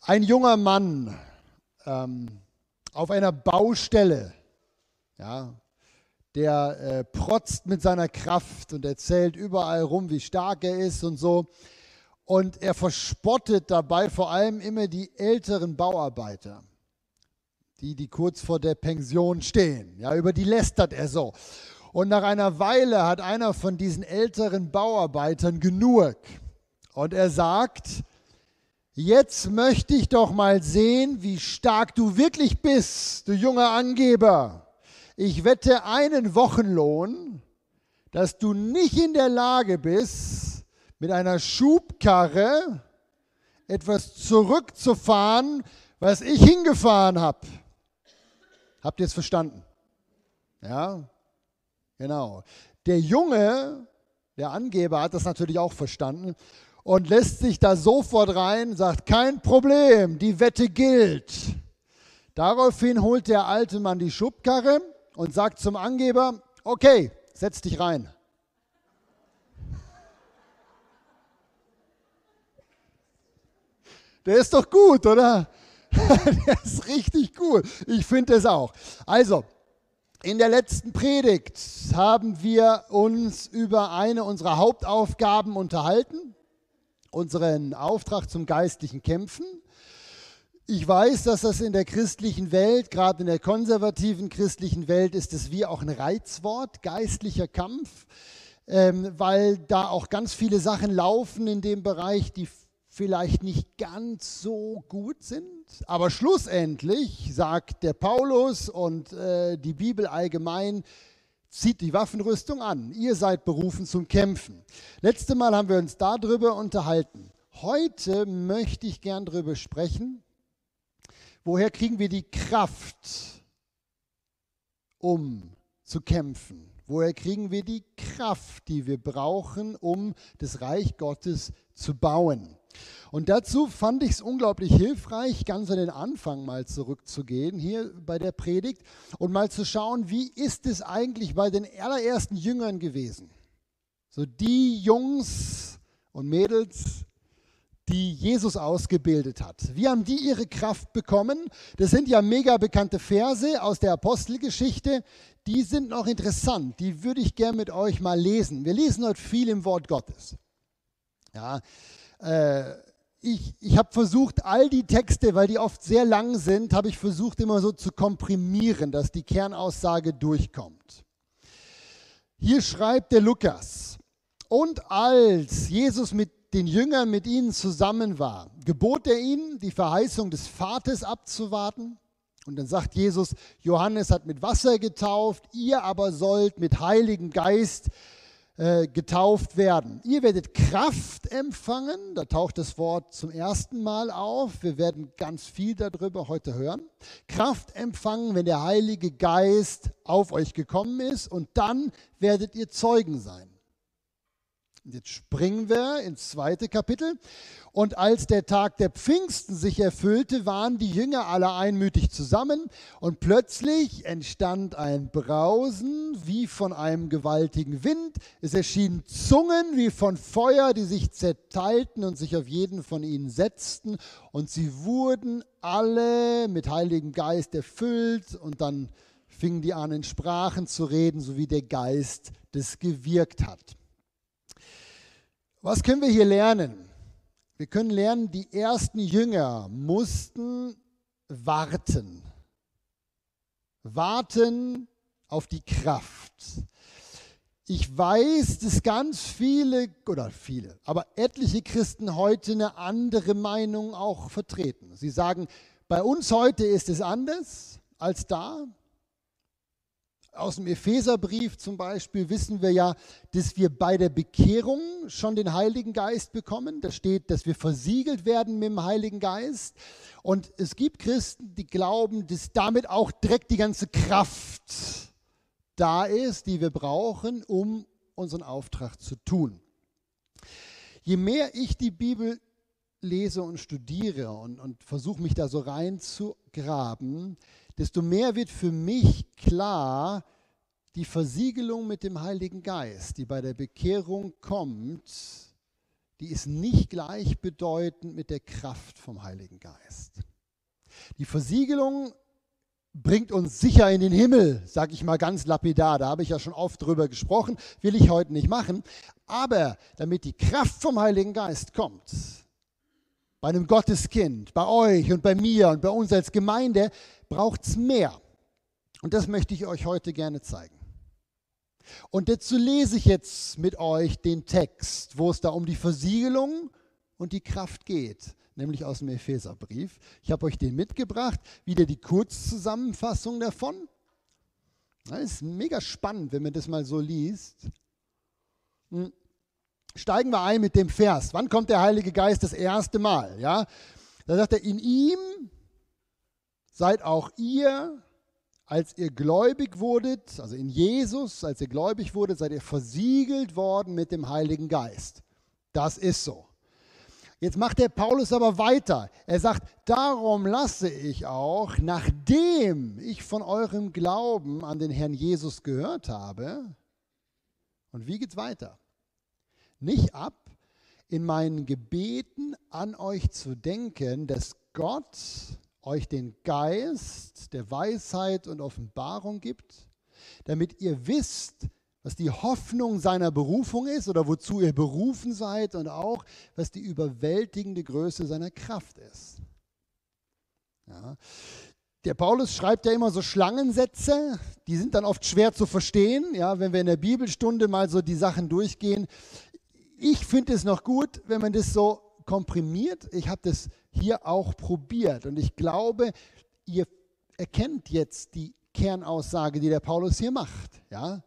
Ein junger Mann ähm, auf einer Baustelle, ja, der äh, protzt mit seiner Kraft und erzählt überall rum, wie stark er ist und so. Und er verspottet dabei vor allem immer die älteren Bauarbeiter, die, die kurz vor der Pension stehen. Ja, über die lästert er so. Und nach einer Weile hat einer von diesen älteren Bauarbeitern genug. Und er sagt, jetzt möchte ich doch mal sehen, wie stark du wirklich bist, du junger Angeber. Ich wette einen Wochenlohn, dass du nicht in der Lage bist, mit einer Schubkarre etwas zurückzufahren, was ich hingefahren habe. Habt ihr es verstanden? Ja, genau. Der Junge, der Angeber, hat das natürlich auch verstanden und lässt sich da sofort rein, sagt, kein Problem, die Wette gilt. Daraufhin holt der alte Mann die Schubkarre und sagt zum Angeber, okay, setz dich rein. Der ist doch gut, oder? Der ist richtig gut. Ich finde es auch. Also, in der letzten Predigt haben wir uns über eine unserer Hauptaufgaben unterhalten unseren Auftrag zum geistlichen Kämpfen. Ich weiß, dass das in der christlichen Welt, gerade in der konservativen christlichen Welt, ist es wie auch ein Reizwort, geistlicher Kampf, ähm, weil da auch ganz viele Sachen laufen in dem Bereich, die vielleicht nicht ganz so gut sind. Aber schlussendlich sagt der Paulus und äh, die Bibel allgemein, zieht die Waffenrüstung an. Ihr seid berufen zum Kämpfen. Letzte Mal haben wir uns darüber unterhalten. Heute möchte ich gern darüber sprechen, woher kriegen wir die Kraft, um zu kämpfen? Woher kriegen wir die Kraft, die wir brauchen, um das Reich Gottes zu bauen? Und dazu fand ich es unglaublich hilfreich, ganz an den Anfang mal zurückzugehen, hier bei der Predigt, und mal zu schauen, wie ist es eigentlich bei den allerersten Jüngern gewesen? So die Jungs und Mädels, die Jesus ausgebildet hat. Wie haben die ihre Kraft bekommen? Das sind ja mega bekannte Verse aus der Apostelgeschichte. Die sind noch interessant. Die würde ich gerne mit euch mal lesen. Wir lesen heute viel im Wort Gottes. Ja, äh, ich, ich habe versucht, all die Texte, weil die oft sehr lang sind, habe ich versucht immer so zu komprimieren, dass die Kernaussage durchkommt. Hier schreibt der Lukas, und als Jesus mit den Jüngern mit ihnen zusammen war, gebot er ihnen, die Verheißung des Vaters abzuwarten. Und dann sagt Jesus, Johannes hat mit Wasser getauft, ihr aber sollt mit Heiligen Geist äh, getauft werden. Ihr werdet Kraft empfangen, da taucht das Wort zum ersten Mal auf. Wir werden ganz viel darüber heute hören. Kraft empfangen, wenn der Heilige Geist auf euch gekommen ist und dann werdet ihr Zeugen sein. Jetzt springen wir ins zweite Kapitel. Und als der Tag der Pfingsten sich erfüllte, waren die Jünger alle einmütig zusammen und plötzlich entstand ein Brausen wie von einem gewaltigen Wind. Es erschienen Zungen wie von Feuer, die sich zerteilten und sich auf jeden von ihnen setzten. Und sie wurden alle mit Heiligem Geist erfüllt und dann fingen die an, in Sprachen zu reden, so wie der Geist das gewirkt hat. Was können wir hier lernen? Wir können lernen, die ersten Jünger mussten warten. Warten auf die Kraft. Ich weiß, dass ganz viele, oder viele, aber etliche Christen heute eine andere Meinung auch vertreten. Sie sagen, bei uns heute ist es anders als da. Aus dem Epheserbrief zum Beispiel wissen wir ja, dass wir bei der Bekehrung schon den Heiligen Geist bekommen. Da steht, dass wir versiegelt werden mit dem Heiligen Geist. Und es gibt Christen, die glauben, dass damit auch direkt die ganze Kraft da ist, die wir brauchen, um unseren Auftrag zu tun. Je mehr ich die Bibel lese und studiere und, und versuche mich da so reinzugraben, desto mehr wird für mich klar, die Versiegelung mit dem Heiligen Geist, die bei der Bekehrung kommt, die ist nicht gleichbedeutend mit der Kraft vom Heiligen Geist. Die Versiegelung bringt uns sicher in den Himmel, sage ich mal ganz lapidar. Da habe ich ja schon oft drüber gesprochen, will ich heute nicht machen. Aber damit die Kraft vom Heiligen Geist kommt, bei einem Gotteskind, bei euch und bei mir und bei uns als Gemeinde, braucht es mehr. Und das möchte ich euch heute gerne zeigen. Und dazu lese ich jetzt mit euch den Text, wo es da um die Versiegelung und die Kraft geht, nämlich aus dem Epheserbrief. Ich habe euch den mitgebracht, wieder die Kurzzusammenfassung davon. Das ist mega spannend, wenn man das mal so liest. Steigen wir ein mit dem Vers. Wann kommt der Heilige Geist das erste Mal? Ja? Da sagt er, in ihm seid auch ihr als ihr gläubig wurdet, also in Jesus, als ihr gläubig wurdet, seid ihr versiegelt worden mit dem Heiligen Geist. Das ist so. Jetzt macht der Paulus aber weiter. Er sagt, darum lasse ich auch, nachdem ich von eurem Glauben an den Herrn Jesus gehört habe, und wie geht's weiter? Nicht ab, in meinen Gebeten an euch zu denken, dass Gott euch den Geist der Weisheit und Offenbarung gibt, damit ihr wisst, was die Hoffnung seiner Berufung ist oder wozu ihr berufen seid und auch, was die überwältigende Größe seiner Kraft ist. Ja. Der Paulus schreibt ja immer so Schlangensätze, die sind dann oft schwer zu verstehen, ja, wenn wir in der Bibelstunde mal so die Sachen durchgehen. Ich finde es noch gut, wenn man das so komprimiert. Ich habe das hier auch probiert. Und ich glaube, ihr erkennt jetzt die Kernaussage, die der Paulus hier macht. Ja?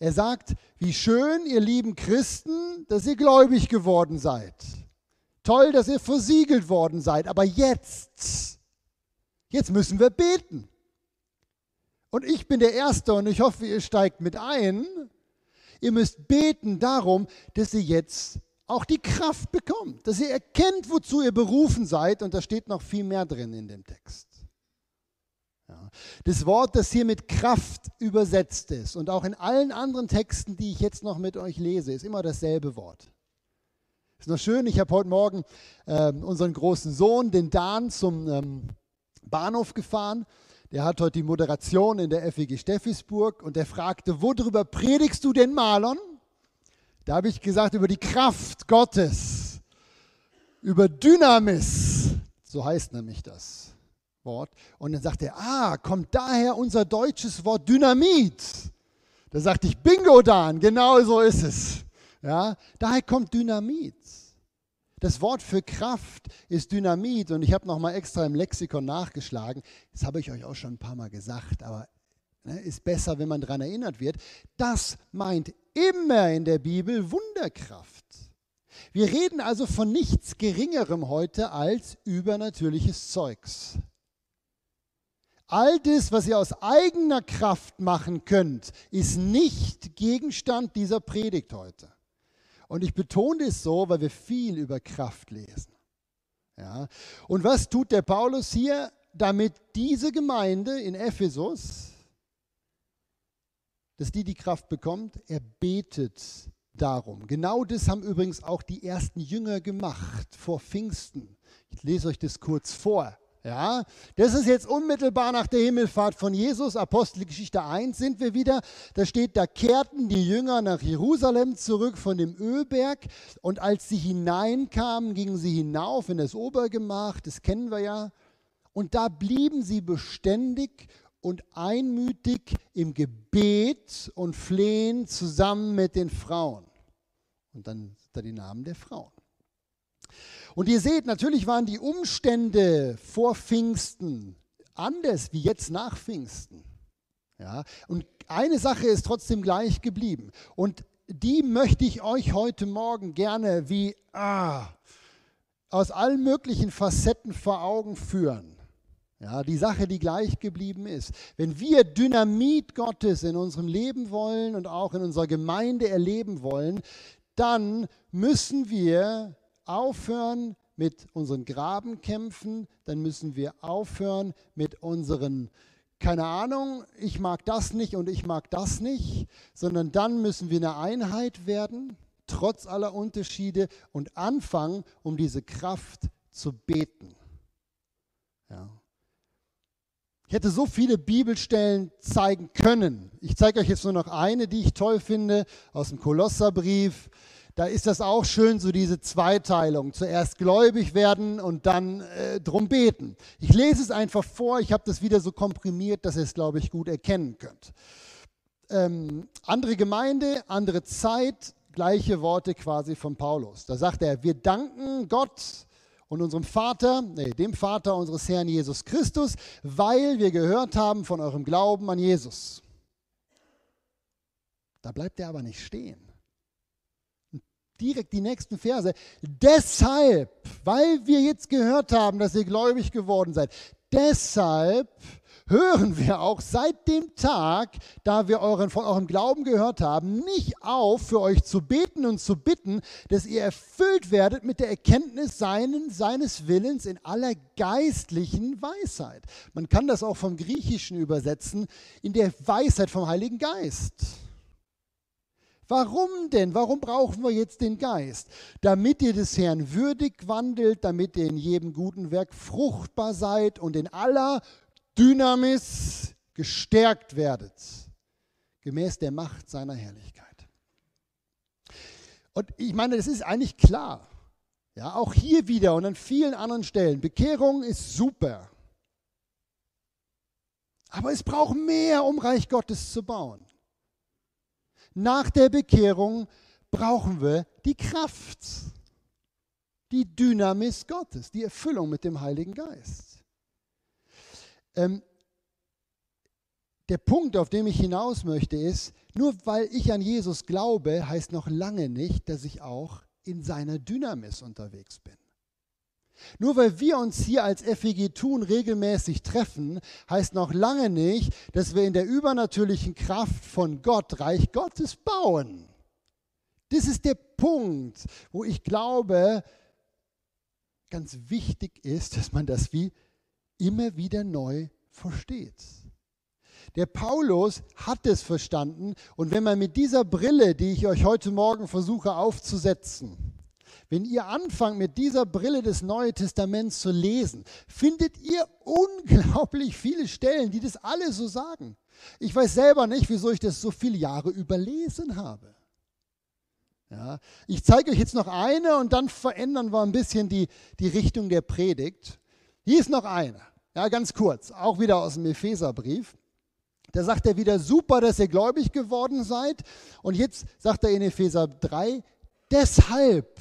Er sagt, wie schön, ihr lieben Christen, dass ihr gläubig geworden seid. Toll, dass ihr versiegelt worden seid. Aber jetzt, jetzt müssen wir beten. Und ich bin der Erste und ich hoffe, ihr steigt mit ein. Ihr müsst beten darum, dass ihr jetzt auch die Kraft bekommt, dass ihr erkennt, wozu ihr berufen seid. Und da steht noch viel mehr drin in dem Text. Ja. Das Wort, das hier mit Kraft übersetzt ist und auch in allen anderen Texten, die ich jetzt noch mit euch lese, ist immer dasselbe Wort. Ist noch schön, ich habe heute Morgen äh, unseren großen Sohn, den Dan, zum ähm, Bahnhof gefahren. Der hat heute die Moderation in der FEG Steffisburg und der fragte, worüber predigst du denn, Marlon? Da habe ich gesagt, über die Kraft Gottes, über Dynamis, so heißt nämlich das Wort. Und dann sagt er, ah, kommt daher unser deutsches Wort Dynamit. Da sagte ich, Bingo, Dan, genau so ist es. Ja, daher kommt Dynamit. Das Wort für Kraft ist Dynamit und ich habe nochmal extra im Lexikon nachgeschlagen. Das habe ich euch auch schon ein paar Mal gesagt, aber ne, ist besser, wenn man daran erinnert wird. Das meint immer in der Bibel Wunderkraft. Wir reden also von nichts Geringerem heute als übernatürliches Zeugs. All das, was ihr aus eigener Kraft machen könnt, ist nicht Gegenstand dieser Predigt heute. Und ich betone es so, weil wir viel über Kraft lesen. Ja. Und was tut der Paulus hier, damit diese Gemeinde in Ephesus dass die die Kraft bekommt. Er betet darum. Genau das haben übrigens auch die ersten Jünger gemacht vor Pfingsten. Ich lese euch das kurz vor. Ja, das ist jetzt unmittelbar nach der Himmelfahrt von Jesus, Apostelgeschichte 1 sind wir wieder. Da steht, da kehrten die Jünger nach Jerusalem zurück von dem Ölberg und als sie hineinkamen, gingen sie hinauf in das Obergemach, das kennen wir ja. Und da blieben sie beständig und einmütig im Gebet und Flehen zusammen mit den Frauen. Und dann da die Namen der Frauen. Und ihr seht, natürlich waren die Umstände vor Pfingsten anders wie jetzt nach Pfingsten. Ja, und eine Sache ist trotzdem gleich geblieben. Und die möchte ich euch heute Morgen gerne wie ah, aus allen möglichen Facetten vor Augen führen. Ja, die Sache, die gleich geblieben ist. Wenn wir Dynamit Gottes in unserem Leben wollen und auch in unserer Gemeinde erleben wollen, dann müssen wir aufhören mit unseren Grabenkämpfen, dann müssen wir aufhören mit unseren, keine Ahnung, ich mag das nicht und ich mag das nicht, sondern dann müssen wir eine Einheit werden. trotz aller Unterschiede und anfangen, um diese Kraft zu beten. Ja. Ich hätte so viele Bibelstellen zeigen können. Ich zeige euch jetzt nur noch eine, die ich toll finde, aus dem Kolosserbrief. Da ist das auch schön, so diese Zweiteilung. Zuerst gläubig werden und dann äh, drum beten. Ich lese es einfach vor. Ich habe das wieder so komprimiert, dass ihr es, glaube ich, gut erkennen könnt. Ähm, andere Gemeinde, andere Zeit, gleiche Worte quasi von Paulus. Da sagt er, wir danken Gott und unserem Vater, nee, dem Vater unseres Herrn Jesus Christus, weil wir gehört haben von eurem Glauben an Jesus. Da bleibt er aber nicht stehen. Direkt die nächsten Verse. Deshalb, weil wir jetzt gehört haben, dass ihr gläubig geworden seid, deshalb hören wir auch seit dem Tag, da wir euren, von eurem Glauben gehört haben, nicht auf, für euch zu beten und zu bitten, dass ihr erfüllt werdet mit der Erkenntnis seinen, seines Willens in aller geistlichen Weisheit. Man kann das auch vom Griechischen übersetzen, in der Weisheit vom Heiligen Geist. Warum denn? Warum brauchen wir jetzt den Geist? Damit ihr des Herrn würdig wandelt, damit ihr in jedem guten Werk fruchtbar seid und in aller Dynamis gestärkt werdet, gemäß der Macht seiner Herrlichkeit. Und ich meine, das ist eigentlich klar. Ja, auch hier wieder und an vielen anderen Stellen. Bekehrung ist super. Aber es braucht mehr, um Reich Gottes zu bauen. Nach der Bekehrung brauchen wir die Kraft, die Dynamis Gottes, die Erfüllung mit dem Heiligen Geist. Ähm, der Punkt, auf den ich hinaus möchte, ist, nur weil ich an Jesus glaube, heißt noch lange nicht, dass ich auch in seiner Dynamis unterwegs bin. Nur weil wir uns hier als FEG tun regelmäßig treffen, heißt noch lange nicht, dass wir in der übernatürlichen Kraft von Gott Reich Gottes bauen. Das ist der Punkt, wo ich glaube, ganz wichtig ist, dass man das wie immer wieder neu versteht. Der Paulus hat es verstanden und wenn man mit dieser Brille, die ich euch heute Morgen versuche aufzusetzen, wenn ihr anfangt mit dieser Brille des Neuen Testaments zu lesen, findet ihr unglaublich viele Stellen, die das alle so sagen. Ich weiß selber nicht, wieso ich das so viele Jahre überlesen habe. Ja, ich zeige euch jetzt noch eine und dann verändern wir ein bisschen die, die Richtung der Predigt. Hier ist noch eine. Ja, ganz kurz, auch wieder aus dem Epheserbrief. Da sagt er wieder, super, dass ihr gläubig geworden seid. Und jetzt sagt er in Epheser 3, deshalb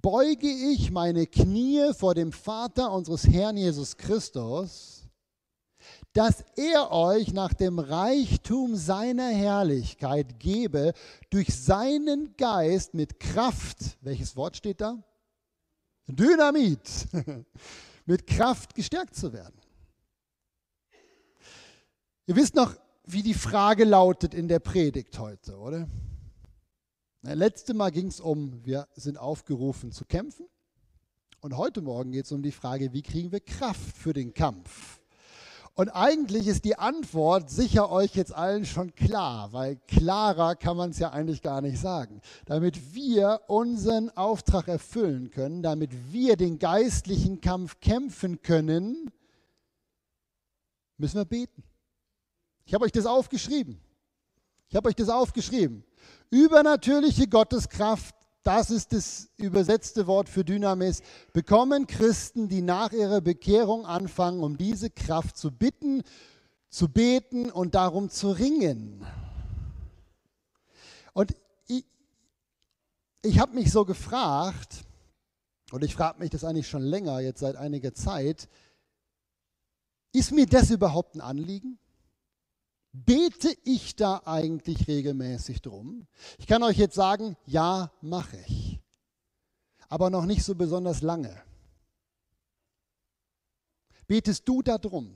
beuge ich meine Knie vor dem Vater unseres Herrn Jesus Christus, dass er euch nach dem Reichtum seiner Herrlichkeit gebe, durch seinen Geist mit Kraft, welches Wort steht da? Dynamit mit Kraft gestärkt zu werden. Ihr wisst noch, wie die Frage lautet in der Predigt heute, oder? Das letzte Mal ging es um, wir sind aufgerufen zu kämpfen. Und heute Morgen geht es um die Frage, wie kriegen wir Kraft für den Kampf? Und eigentlich ist die Antwort sicher euch jetzt allen schon klar, weil klarer kann man es ja eigentlich gar nicht sagen. Damit wir unseren Auftrag erfüllen können, damit wir den geistlichen Kampf kämpfen können, müssen wir beten. Ich habe euch das aufgeschrieben. Ich habe euch das aufgeschrieben. Übernatürliche Gotteskraft das ist das übersetzte Wort für Dynamis, bekommen Christen, die nach ihrer Bekehrung anfangen, um diese Kraft zu bitten, zu beten und darum zu ringen. Und ich, ich habe mich so gefragt, und ich frage mich das eigentlich schon länger, jetzt seit einiger Zeit, ist mir das überhaupt ein Anliegen? Bete ich da eigentlich regelmäßig drum? Ich kann euch jetzt sagen, ja, mache ich. Aber noch nicht so besonders lange. Betest du da drum?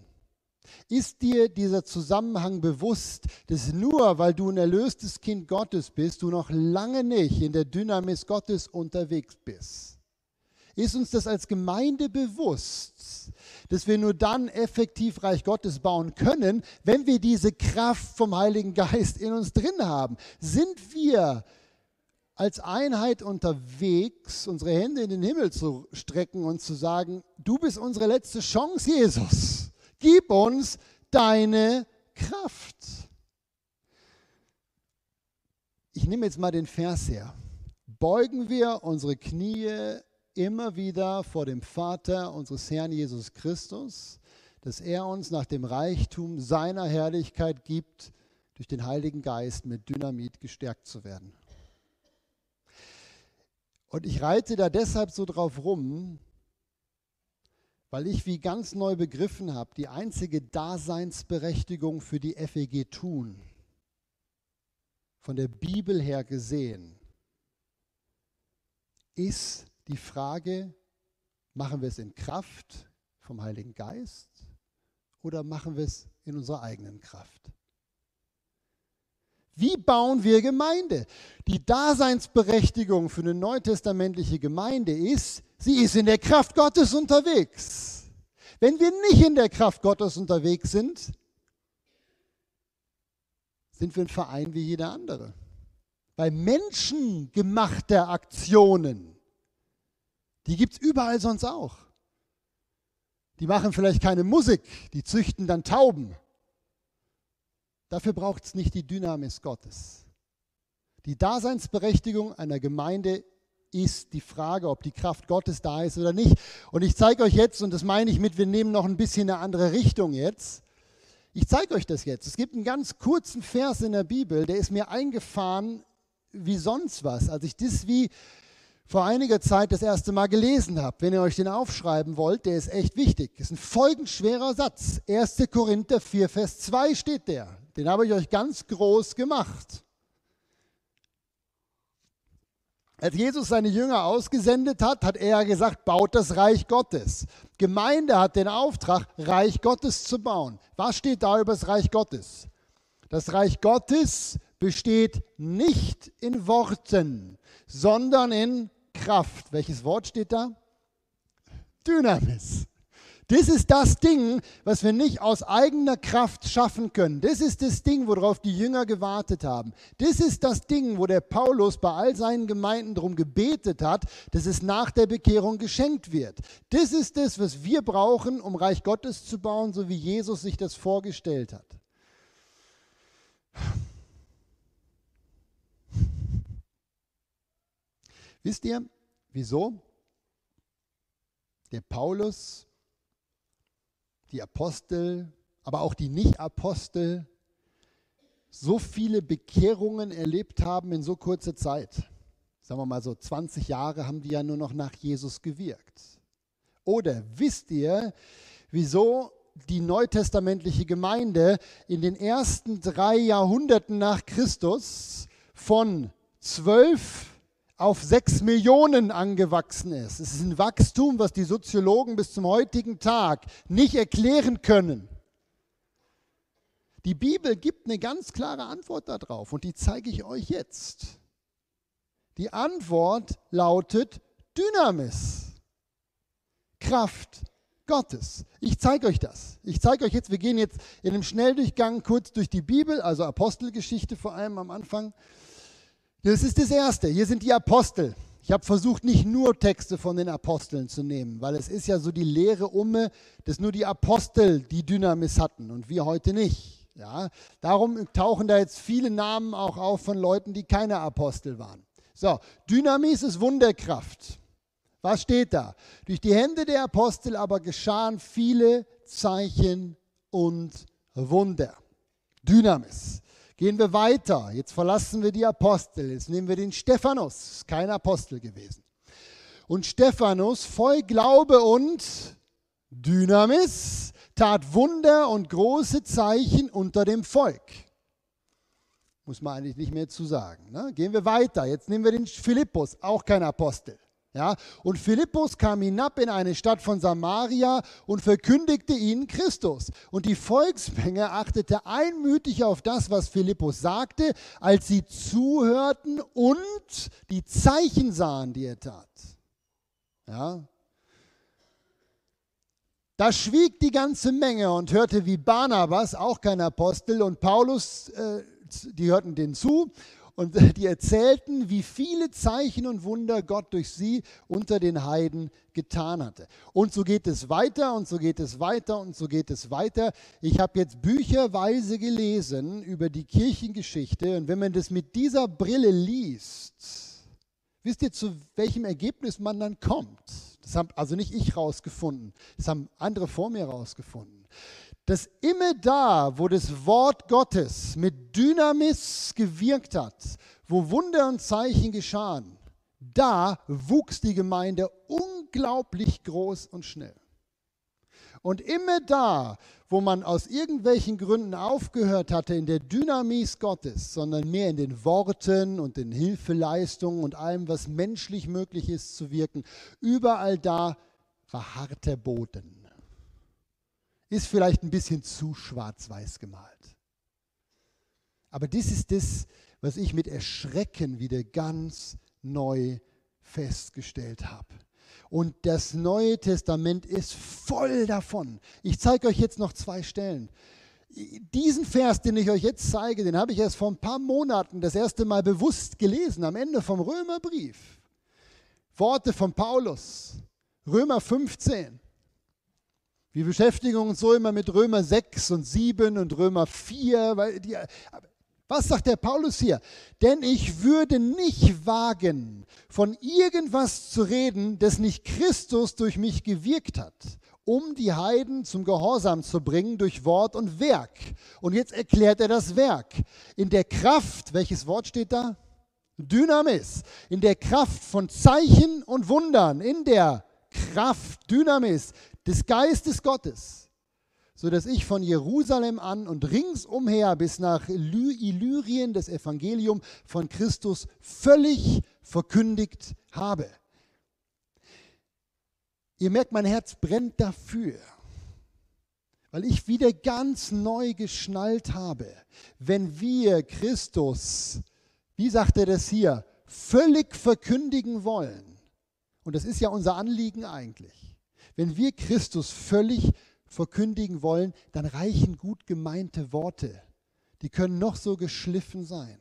Ist dir dieser Zusammenhang bewusst, dass nur weil du ein erlöstes Kind Gottes bist, du noch lange nicht in der Dynamis Gottes unterwegs bist? Ist uns das als Gemeinde bewusst, dass wir nur dann effektiv Reich Gottes bauen können, wenn wir diese Kraft vom Heiligen Geist in uns drin haben. Sind wir als Einheit unterwegs, unsere Hände in den Himmel zu strecken und zu sagen, du bist unsere letzte Chance, Jesus. Gib uns deine Kraft. Ich nehme jetzt mal den Vers her. Beugen wir unsere Knie immer wieder vor dem Vater unseres Herrn Jesus Christus, dass er uns nach dem Reichtum seiner Herrlichkeit gibt, durch den Heiligen Geist mit Dynamit gestärkt zu werden. Und ich reite da deshalb so drauf rum, weil ich wie ganz neu begriffen habe, die einzige Daseinsberechtigung für die FEG tun, von der Bibel her gesehen, ist die Frage, machen wir es in Kraft vom Heiligen Geist oder machen wir es in unserer eigenen Kraft? Wie bauen wir Gemeinde? Die Daseinsberechtigung für eine neutestamentliche Gemeinde ist, sie ist in der Kraft Gottes unterwegs. Wenn wir nicht in der Kraft Gottes unterwegs sind, sind wir ein Verein wie jeder andere. Bei menschengemachter Aktionen, die gibt es überall sonst auch. Die machen vielleicht keine Musik, die züchten dann Tauben. Dafür braucht es nicht die Dynamis Gottes. Die Daseinsberechtigung einer Gemeinde ist die Frage, ob die Kraft Gottes da ist oder nicht. Und ich zeige euch jetzt, und das meine ich mit, wir nehmen noch ein bisschen eine andere Richtung jetzt. Ich zeige euch das jetzt. Es gibt einen ganz kurzen Vers in der Bibel, der ist mir eingefahren wie sonst was. Als ich das wie vor einiger Zeit das erste Mal gelesen habe. Wenn ihr euch den aufschreiben wollt, der ist echt wichtig. Das ist ein folgenschwerer Satz. 1. Korinther 4, Vers 2 steht der. Den habe ich euch ganz groß gemacht. Als Jesus seine Jünger ausgesendet hat, hat er gesagt, baut das Reich Gottes. Gemeinde hat den Auftrag, Reich Gottes zu bauen. Was steht da über das Reich Gottes? Das Reich Gottes besteht nicht in Worten, sondern in Kraft. Welches Wort steht da? Dynamis. Das ist das Ding, was wir nicht aus eigener Kraft schaffen können. Das ist das Ding, worauf die Jünger gewartet haben. Das ist das Ding, wo der Paulus bei all seinen Gemeinden darum gebetet hat, dass es nach der Bekehrung geschenkt wird. Das ist das, was wir brauchen, um Reich Gottes zu bauen, so wie Jesus sich das vorgestellt hat. Wisst ihr, wieso? Der Paulus die Apostel, aber auch die Nicht-Apostel so viele Bekehrungen erlebt haben in so kurzer Zeit. Sagen wir mal so, 20 Jahre haben die ja nur noch nach Jesus gewirkt. Oder wisst ihr, wieso die neutestamentliche Gemeinde in den ersten drei Jahrhunderten nach Christus von zwölf auf sechs Millionen angewachsen ist. Es ist ein Wachstum, was die Soziologen bis zum heutigen Tag nicht erklären können. Die Bibel gibt eine ganz klare Antwort darauf und die zeige ich euch jetzt. Die Antwort lautet Dynamis, Kraft Gottes. Ich zeige euch das. Ich zeige euch jetzt, wir gehen jetzt in einem Schnelldurchgang kurz durch die Bibel, also Apostelgeschichte vor allem am Anfang. Das ist das Erste. Hier sind die Apostel. Ich habe versucht, nicht nur Texte von den Aposteln zu nehmen, weil es ist ja so die Lehre umme, dass nur die Apostel die Dynamis hatten und wir heute nicht. Ja, darum tauchen da jetzt viele Namen auch auf von Leuten, die keine Apostel waren. So, Dynamis ist Wunderkraft. Was steht da? Durch die Hände der Apostel aber geschahen viele Zeichen und Wunder. Dynamis. Gehen wir weiter. Jetzt verlassen wir die Apostel. Jetzt nehmen wir den Stephanus. Ist kein Apostel gewesen. Und Stephanus, voll Glaube und Dynamis, tat Wunder und große Zeichen unter dem Volk. Muss man eigentlich nicht mehr zu sagen. Ne? Gehen wir weiter. Jetzt nehmen wir den Philippus, auch kein Apostel. Ja, und Philippus kam hinab in eine Stadt von Samaria und verkündigte ihnen Christus. Und die Volksmenge achtete einmütig auf das, was Philippus sagte, als sie zuhörten und die Zeichen sahen, die er tat. Ja. Da schwieg die ganze Menge und hörte, wie Barnabas, auch kein Apostel, und Paulus, äh, die hörten denen zu und die erzählten, wie viele Zeichen und Wunder Gott durch sie unter den Heiden getan hatte. Und so geht es weiter und so geht es weiter und so geht es weiter. Ich habe jetzt bücherweise gelesen über die Kirchengeschichte und wenn man das mit dieser Brille liest, wisst ihr, zu welchem Ergebnis man dann kommt? Das haben also nicht ich rausgefunden, das haben andere vor mir rausgefunden dass immer da, wo das Wort Gottes mit Dynamis gewirkt hat, wo Wunder und Zeichen geschahen, da wuchs die Gemeinde unglaublich groß und schnell. Und immer da, wo man aus irgendwelchen Gründen aufgehört hatte in der Dynamis Gottes, sondern mehr in den Worten und den Hilfeleistungen und allem, was menschlich möglich ist zu wirken, überall da war harter Boden ist vielleicht ein bisschen zu schwarz-weiß gemalt. Aber das ist das, was ich mit Erschrecken wieder ganz neu festgestellt habe. Und das Neue Testament ist voll davon. Ich zeige euch jetzt noch zwei Stellen. Diesen Vers, den ich euch jetzt zeige, den habe ich erst vor ein paar Monaten das erste Mal bewusst gelesen, am Ende vom Römerbrief. Worte von Paulus, Römer 15. Wir beschäftigen uns so immer mit Römer 6 und 7 und Römer 4. Weil die, was sagt der Paulus hier? Denn ich würde nicht wagen, von irgendwas zu reden, das nicht Christus durch mich gewirkt hat, um die Heiden zum Gehorsam zu bringen durch Wort und Werk. Und jetzt erklärt er das Werk. In der Kraft, welches Wort steht da? Dynamis. In der Kraft von Zeichen und Wundern, in der Kraft, Dynamis, des Geistes Gottes, so dass ich von Jerusalem an und ringsumher bis nach Illyrien das Evangelium von Christus völlig verkündigt habe. Ihr merkt, mein Herz brennt dafür, weil ich wieder ganz neu geschnallt habe, wenn wir Christus, wie sagt er das hier, völlig verkündigen wollen. Und das ist ja unser Anliegen eigentlich wenn wir Christus völlig verkündigen wollen, dann reichen gut gemeinte Worte. Die können noch so geschliffen sein.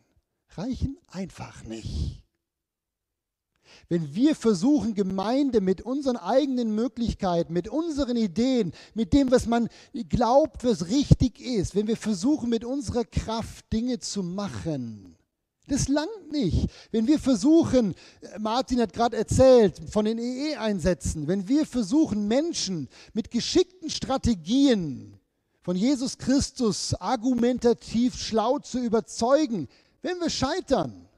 Reichen einfach nicht. Wenn wir versuchen, Gemeinde mit unseren eigenen Möglichkeiten, mit unseren Ideen, mit dem, was man glaubt, was richtig ist, wenn wir versuchen, mit unserer Kraft Dinge zu machen, das langt nicht. Wenn wir versuchen, Martin hat gerade erzählt von den EE-Einsätzen, wenn wir versuchen, Menschen mit geschickten Strategien von Jesus Christus argumentativ schlau zu überzeugen, wenn wir scheitern,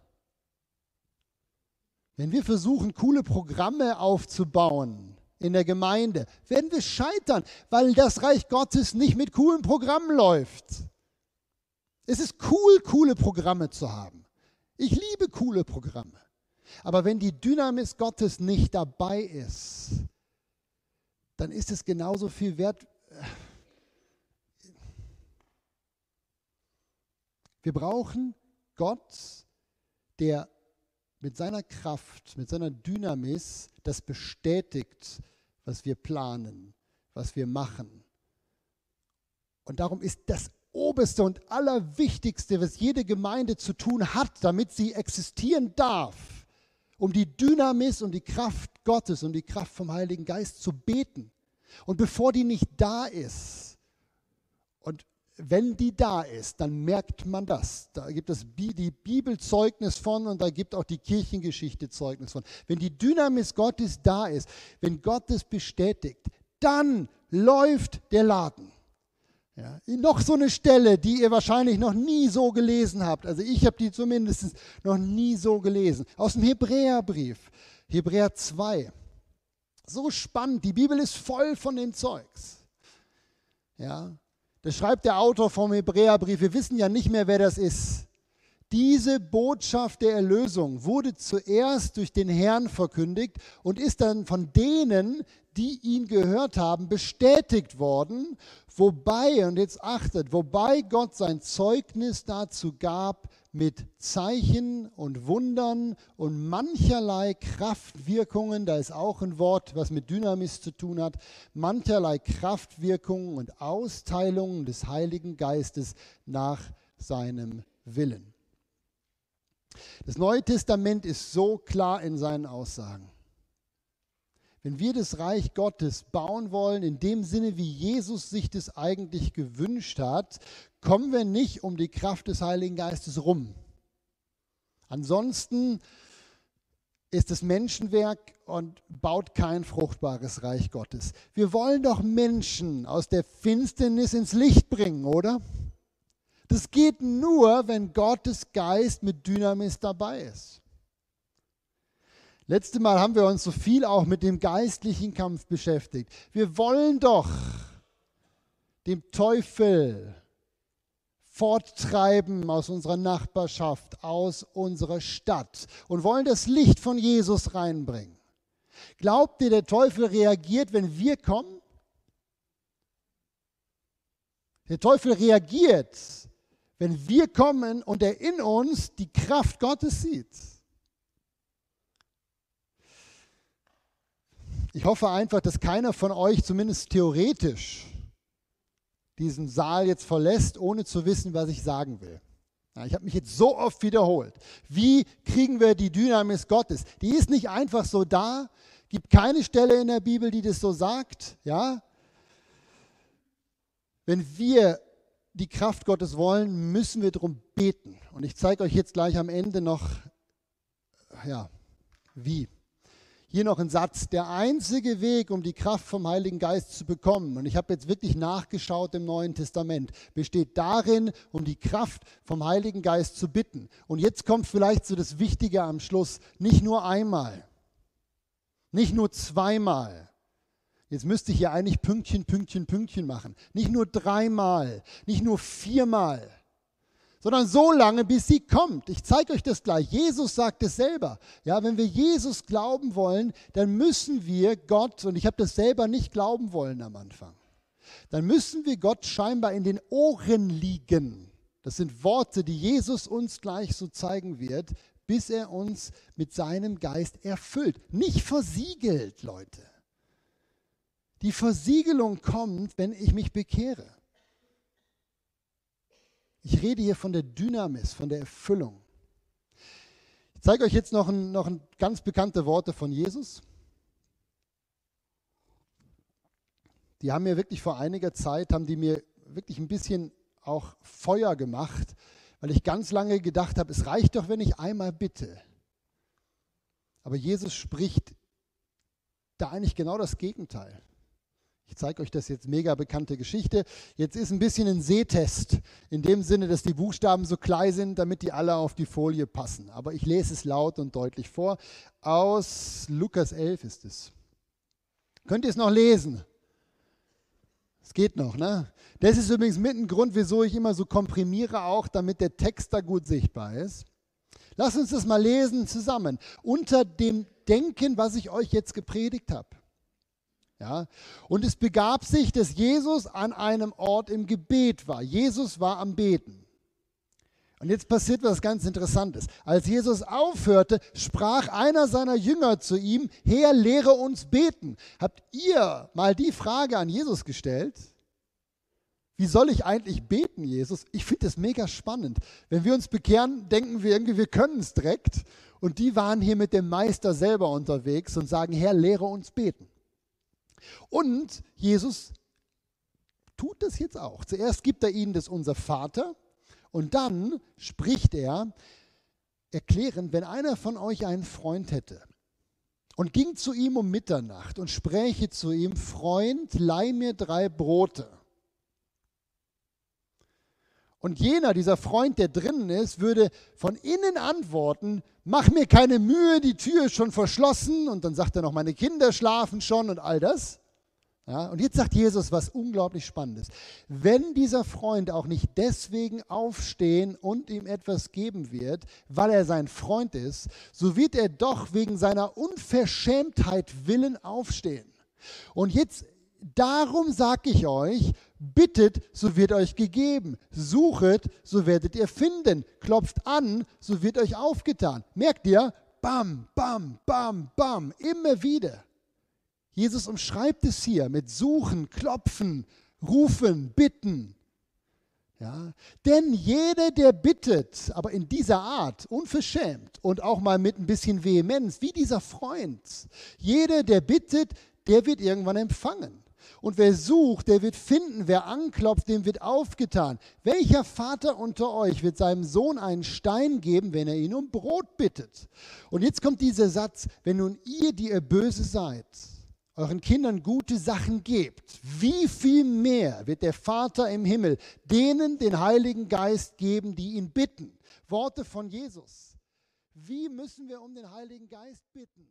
wenn wir versuchen, coole Programme aufzubauen in der Gemeinde, werden wir scheitern, weil das Reich Gottes nicht mit coolen Programmen läuft. Es ist cool, coole Programme zu haben. Ich liebe coole Programme. Aber wenn die Dynamis Gottes nicht dabei ist, dann ist es genauso viel wert. Wir brauchen Gott, der mit seiner Kraft, mit seiner Dynamis das bestätigt, was wir planen, was wir machen. Und darum ist das Oberste und Allerwichtigste, was jede Gemeinde zu tun hat, damit sie existieren darf, um die Dynamis und die Kraft Gottes und die Kraft vom Heiligen Geist zu beten. Und bevor die nicht da ist, und wenn die da ist, dann merkt man das. Da gibt es die Bibel Zeugnis von und da gibt auch die Kirchengeschichte Zeugnis von. Wenn die Dynamis Gottes da ist, wenn Gott es bestätigt, dann läuft der Laden. Ja, noch so eine Stelle, die ihr wahrscheinlich noch nie so gelesen habt. Also ich habe die zumindest noch nie so gelesen. Aus dem Hebräerbrief, Hebräer 2. So spannend, die Bibel ist voll von dem Zeugs. Ja, das schreibt der Autor vom Hebräerbrief. Wir wissen ja nicht mehr, wer das ist. Diese Botschaft der Erlösung wurde zuerst durch den Herrn verkündigt und ist dann von denen, die ihn gehört haben, bestätigt worden, wobei, und jetzt achtet, wobei Gott sein Zeugnis dazu gab mit Zeichen und Wundern und mancherlei Kraftwirkungen, da ist auch ein Wort, was mit Dynamis zu tun hat, mancherlei Kraftwirkungen und Austeilungen des Heiligen Geistes nach seinem Willen. Das Neue Testament ist so klar in seinen Aussagen. Wenn wir das Reich Gottes bauen wollen, in dem Sinne, wie Jesus sich das eigentlich gewünscht hat, kommen wir nicht um die Kraft des Heiligen Geistes rum. Ansonsten ist es Menschenwerk und baut kein fruchtbares Reich Gottes. Wir wollen doch Menschen aus der Finsternis ins Licht bringen, oder? Das geht nur, wenn Gottes Geist mit Dynamis dabei ist. Letztes Mal haben wir uns so viel auch mit dem geistlichen Kampf beschäftigt. Wir wollen doch dem Teufel forttreiben aus unserer Nachbarschaft, aus unserer Stadt und wollen das Licht von Jesus reinbringen. Glaubt ihr, der Teufel reagiert, wenn wir kommen? Der Teufel reagiert, wenn wir kommen und er in uns die Kraft Gottes sieht. Ich hoffe einfach, dass keiner von euch zumindest theoretisch diesen Saal jetzt verlässt, ohne zu wissen, was ich sagen will. Ich habe mich jetzt so oft wiederholt. Wie kriegen wir die Dynamis Gottes? Die ist nicht einfach so da. Gibt keine Stelle in der Bibel, die das so sagt. Ja? Wenn wir die Kraft Gottes wollen, müssen wir darum beten. Und ich zeige euch jetzt gleich am Ende noch, ja, wie. Hier noch ein Satz. Der einzige Weg, um die Kraft vom Heiligen Geist zu bekommen, und ich habe jetzt wirklich nachgeschaut im Neuen Testament, besteht darin, um die Kraft vom Heiligen Geist zu bitten. Und jetzt kommt vielleicht so das Wichtige am Schluss. Nicht nur einmal, nicht nur zweimal. Jetzt müsste ich hier eigentlich Pünktchen, Pünktchen, Pünktchen machen. Nicht nur dreimal, nicht nur viermal sondern so lange, bis sie kommt. Ich zeige euch das gleich. Jesus sagt es selber. Ja, wenn wir Jesus glauben wollen, dann müssen wir Gott, und ich habe das selber nicht glauben wollen am Anfang, dann müssen wir Gott scheinbar in den Ohren liegen. Das sind Worte, die Jesus uns gleich so zeigen wird, bis er uns mit seinem Geist erfüllt. Nicht versiegelt, Leute. Die Versiegelung kommt, wenn ich mich bekehre. Ich rede hier von der Dynamis, von der Erfüllung. Ich zeige euch jetzt noch ein, noch ein ganz bekannte Worte von Jesus. Die haben mir wirklich vor einiger Zeit, haben die mir wirklich ein bisschen auch Feuer gemacht, weil ich ganz lange gedacht habe, es reicht doch, wenn ich einmal bitte. Aber Jesus spricht da eigentlich genau das Gegenteil. Ich zeige euch das jetzt mega bekannte Geschichte. Jetzt ist ein bisschen ein Sehtest, in dem Sinne, dass die Buchstaben so klein sind, damit die alle auf die Folie passen. Aber ich lese es laut und deutlich vor. Aus Lukas 11 ist es. Könnt ihr es noch lesen? Es geht noch, ne? Das ist übrigens mit ein Grund, wieso ich immer so komprimiere, auch damit der Text da gut sichtbar ist. Lass uns das mal lesen zusammen. Unter dem Denken, was ich euch jetzt gepredigt habe. Ja? Und es begab sich, dass Jesus an einem Ort im Gebet war. Jesus war am Beten. Und jetzt passiert was ganz Interessantes. Als Jesus aufhörte, sprach einer seiner Jünger zu ihm, Herr, lehre uns beten. Habt ihr mal die Frage an Jesus gestellt? Wie soll ich eigentlich beten, Jesus? Ich finde das mega spannend. Wenn wir uns bekehren, denken wir irgendwie, wir können es direkt. Und die waren hier mit dem Meister selber unterwegs und sagen, Herr, lehre uns beten. Und Jesus tut das jetzt auch. Zuerst gibt er ihnen das unser Vater und dann spricht er erklärend, wenn einer von euch einen Freund hätte und ging zu ihm um Mitternacht und spräche zu ihm, Freund, leih mir drei Brote. Und jener, dieser Freund, der drinnen ist, würde von innen antworten, mach mir keine Mühe, die Tür ist schon verschlossen. Und dann sagt er noch, meine Kinder schlafen schon und all das. Ja, und jetzt sagt Jesus was unglaublich Spannendes. Wenn dieser Freund auch nicht deswegen aufstehen und ihm etwas geben wird, weil er sein Freund ist, so wird er doch wegen seiner Unverschämtheit willen aufstehen. Und jetzt Darum sage ich euch, bittet, so wird euch gegeben, suchet, so werdet ihr finden, klopft an, so wird euch aufgetan. Merkt ihr? Bam, bam, bam, bam, immer wieder. Jesus umschreibt es hier mit suchen, klopfen, rufen, bitten. Ja? Denn jeder, der bittet, aber in dieser Art, unverschämt und auch mal mit ein bisschen Vehemenz, wie dieser Freund, jeder, der bittet, der wird irgendwann empfangen. Und wer sucht, der wird finden. Wer anklopft, dem wird aufgetan. Welcher Vater unter euch wird seinem Sohn einen Stein geben, wenn er ihn um Brot bittet? Und jetzt kommt dieser Satz, wenn nun ihr, die ihr böse seid, euren Kindern gute Sachen gebt, wie viel mehr wird der Vater im Himmel denen den Heiligen Geist geben, die ihn bitten? Worte von Jesus. Wie müssen wir um den Heiligen Geist bitten?